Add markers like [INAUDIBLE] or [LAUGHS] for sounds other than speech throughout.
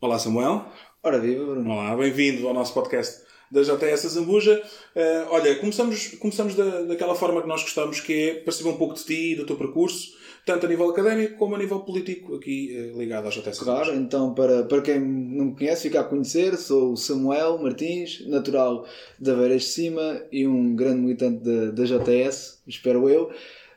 Olá Samuel. Ora viva, Bruno. Olá, bem-vindo ao nosso podcast da JS Zambuja. Uh, olha, começamos, começamos da, daquela forma que nós gostamos, que é para saber um pouco de ti e do teu percurso, tanto a nível académico como a nível político, aqui uh, ligado à Claro, Zambuja. então para, para quem não me conhece, ficar a conhecer, sou o Samuel Martins, natural da Veiras de Cima e um grande militante da, da JS, espero eu.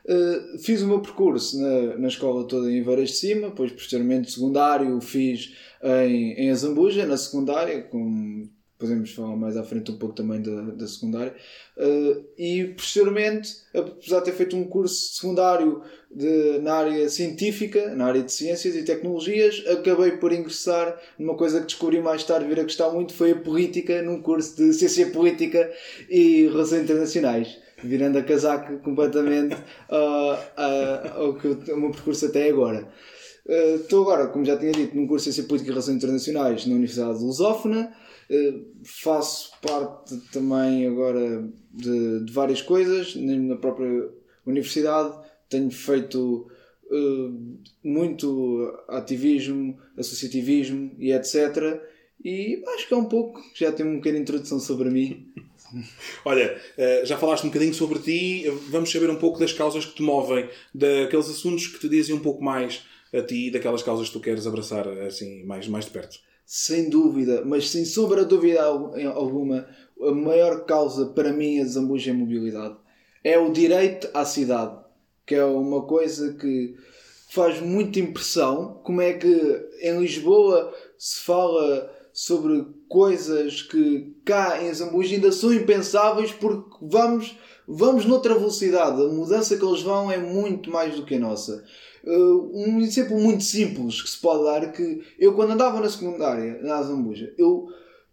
Uh, fiz o meu percurso na, na escola toda em Varas de Cima, depois posteriormente secundário fiz em, em Azambuja, na secundária, com, podemos falar mais à frente um pouco também da, da secundária, uh, e posteriormente, apesar de ter feito um curso secundário de, na área científica, na área de ciências e tecnologias, acabei por ingressar numa coisa que descobri mais tarde vir a gostar muito, foi a política, num curso de ciência política e relações internacionais virando a casaca completamente uh, [LAUGHS] uh, ao, que eu, ao meu percurso até agora. Uh, estou agora, como já tinha dito, num curso de Ciência Política e Relações Internacionais na Universidade de Lusófona. Uh, faço parte também agora de, de, várias coisas na própria universidade. Tenho feito uh, muito ativismo, associativismo e etc. E acho que é um pouco, já tenho um bocadinho de introdução sobre mim. [LAUGHS] Olha, eh, já falaste um bocadinho sobre ti, vamos saber um pouco das causas que te movem, daqueles assuntos que te dizem um pouco mais a ti, daquelas causas que tu queres abraçar assim mais, mais de perto. Sem dúvida, mas sem sombra de dúvida alguma, a maior causa para mim a Zambuja é a mobilidade. É o direito à cidade, que é uma coisa que faz muita impressão. Como é que em Lisboa se fala sobre coisas que cá em Zambuja ainda são impensáveis porque vamos, vamos noutra velocidade. A mudança que eles vão é muito mais do que a nossa. Uh, um exemplo muito simples que se pode dar é que eu quando andava na secundária, na Zambuja, eu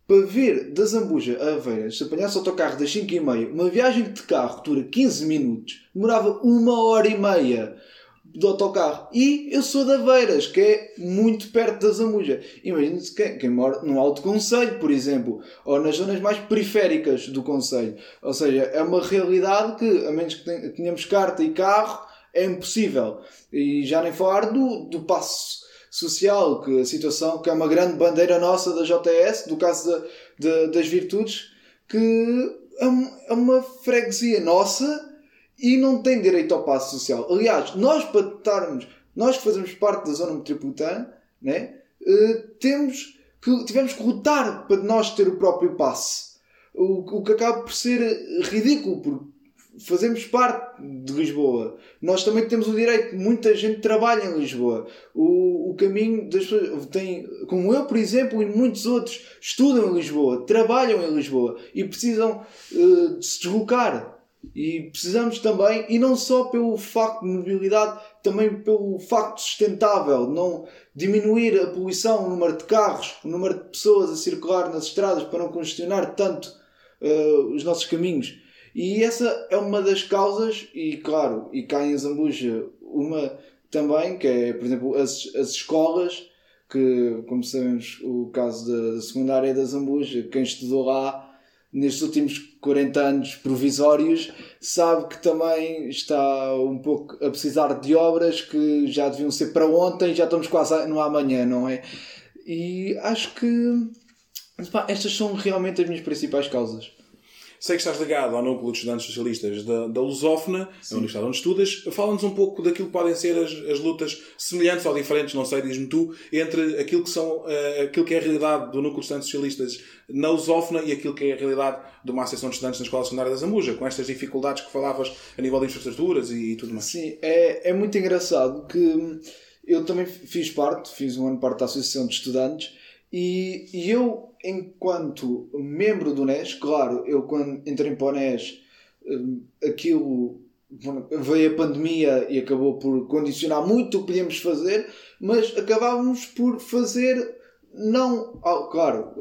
para vir da Zambuja a Aveiras, se apanhasse autocarro das 5 e meia, uma viagem de carro que dura 15 minutos, demorava uma hora e meia do autocarro. E eu sou de Aveiras, que é muito perto da Zamuja. Imagina-se quem, quem mora no Alto Conselho, por exemplo, ou nas zonas mais periféricas do Conselho. Ou seja, é uma realidade que, a menos que tenhamos carta e carro, é impossível. E já nem falar do, do passo social, que a situação, que é uma grande bandeira nossa da JS, do caso das virtudes, que é, é uma freguesia nossa e não tem direito ao passo social. Aliás, nós para estarmos, nós que fazemos parte da zona metropolitana, né, uh, temos que, tivemos que lutar para nós ter o próprio passe. O, o que acaba por ser ridículo, porque fazemos parte de Lisboa. Nós também temos o direito, muita gente trabalha em Lisboa. O, o caminho das pessoas tem, como eu, por exemplo, e muitos outros, estudam em Lisboa, trabalham em Lisboa e precisam uh, de se deslocar. E precisamos também, e não só pelo facto de mobilidade, também pelo facto sustentável, não diminuir a poluição, o número de carros, o número de pessoas a circular nas estradas para não congestionar tanto uh, os nossos caminhos. E essa é uma das causas, e claro, e cá em Zambuja, uma também, que é, por exemplo, as, as escolas, que, como sabemos, o caso da, da secundária da Zambuja, quem estudou lá nestes últimos 40 anos provisórios, sabe que também está um pouco a precisar de obras que já deviam ser para ontem, já estamos quase no amanhã, não é? E acho que estas são realmente as minhas principais causas. Sei que estás ligado ao núcleo de estudantes socialistas da, da Lusófona, a universidade onde estudas. Fala-nos um pouco daquilo que podem ser as, as lutas semelhantes ou diferentes, não sei, diz-me tu, entre aquilo que, são, uh, aquilo que é a realidade do núcleo de estudantes socialistas na Lusófona e aquilo que é a realidade de uma associação de estudantes na Escola Secundária da Zambuja, com estas dificuldades que falavas a nível de infraestruturas e, e tudo mais. Sim, é, é muito engraçado que eu também fiz parte, fiz um ano parte da Associação de Estudantes e, e eu enquanto membro do NES, claro, eu quando entrei para o NES, hum, aquilo veio a pandemia e acabou por condicionar muito o que podíamos fazer, mas acabávamos por fazer não, claro,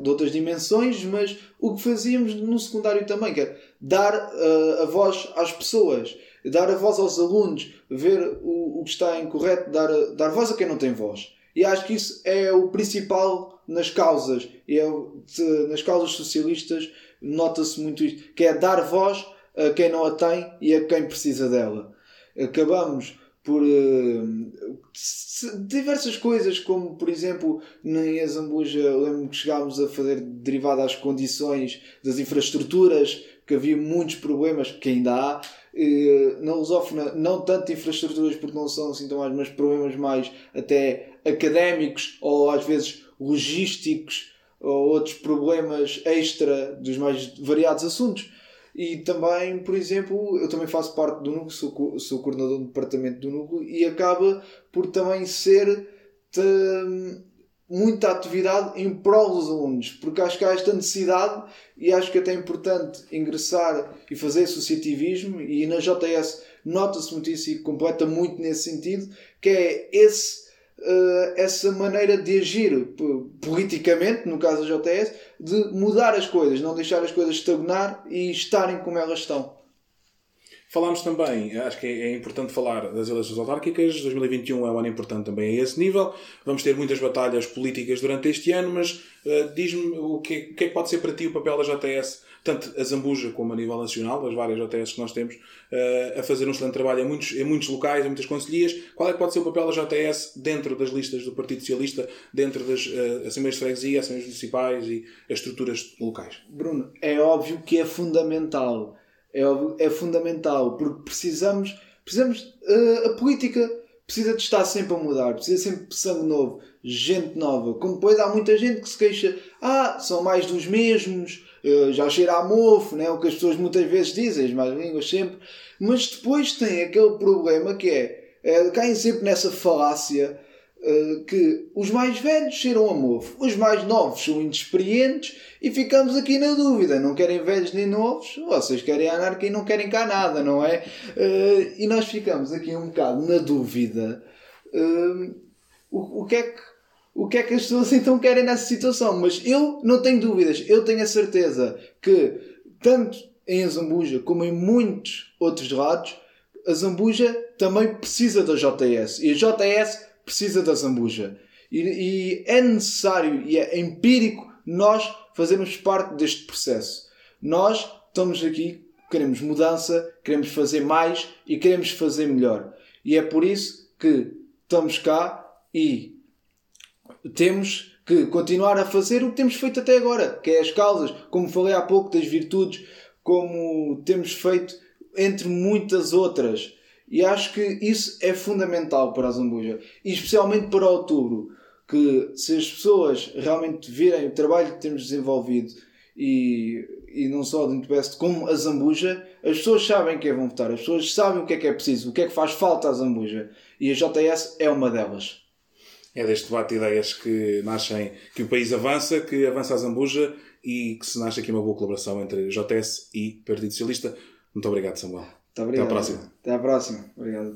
de outras dimensões, mas o que fazíamos no secundário também, que é dar uh, a voz às pessoas, dar a voz aos alunos, ver o, o que está incorreto, dar, dar voz a quem não tem voz. E acho que isso é o principal nas causas. E é, nas causas socialistas nota-se muito isto, que é dar voz a quem não a tem e a quem precisa dela. Acabamos por uh, diversas coisas, como por exemplo, em Azambuja, lembro que chegámos a fazer derivada às condições das infraestruturas, que havia muitos problemas, que ainda há. Uh, na Lusófona, não tanto infraestruturas, porque não são assim tão mais, mas problemas mais até académicos ou às vezes logísticos ou outros problemas extra dos mais variados assuntos. E também, por exemplo, eu também faço parte do núcleo, sou, sou coordenador do departamento do núcleo e acaba por também ser muita atividade em prol dos alunos, porque acho que há esta necessidade e acho que é até é importante ingressar e fazer associativismo e na JS nota-se muito isso e completa muito nesse sentido, que é esse uh, essa maneira de agir politicamente, no caso da JTS, de mudar as coisas, não deixar as coisas estagnar e estarem como elas estão. Falámos também, acho que é, importante falar das eleições autárquicas. 2021 é um ano importante também a esse nível. Vamos ter muitas batalhas políticas durante este ano, mas uh, diz-me o que, o que é que pode ser para ti o papel da JTS tanto a Zambuja como a nível nacional, das várias JTS que nós temos, uh, a fazer um excelente trabalho em muitos, em muitos locais, em muitas conselhias. Qual é que pode ser o papel da JTS dentro das listas do Partido Socialista, dentro das uh, Assembleias de Freguesia, Assembleias Municipais e as estruturas locais? Bruno, é óbvio que é fundamental. É, é fundamental, porque precisamos, precisamos uh, a política precisa de estar sempre a mudar, precisa sempre de sangue novo, gente nova. Como depois há muita gente que se queixa, ah, são mais dos mesmos, já cheira a mofo, né? o que as pessoas muitas vezes dizem, as más línguas sempre, mas depois tem aquele problema que é, é caem sempre nessa falácia que os mais velhos cheiram a mofo, os mais novos são inexperientes e ficamos aqui na dúvida, não querem velhos nem novos, vocês querem anarquia e não querem cá nada, não é? Uh, e nós ficamos aqui um bocado na dúvida uh, o, o que é que o que é que as pessoas então querem nessa situação. Mas eu não tenho dúvidas, eu tenho a certeza que, tanto em Zambuja como em muitos outros lados, a Zambuja também precisa da JS e a JS precisa da Zambuja. E, e é necessário e é empírico nós fazermos parte deste processo. Nós estamos aqui, queremos mudança, queremos fazer mais e queremos fazer melhor. E é por isso que estamos cá e temos que continuar a fazer o que temos feito até agora, que é as causas, como falei há pouco, das virtudes, como temos feito entre muitas outras. E acho que isso é fundamental para a Zambuja, e especialmente para outubro, que se as pessoas realmente virem o trabalho que temos desenvolvido e, e não só do Best como a Zambuja, as pessoas sabem que é vão votar, as pessoas sabem o que é que é preciso, o que é que faz falta à Zambuja, e a JS é uma delas é deste debate de ideias que nascem, que o país avança, que avança a Zambuja e que se nasce aqui uma boa colaboração entre JS e Partido Socialista. Muito obrigado, Samuel. Muito obrigado. Até à próxima. Até à próxima. Obrigado.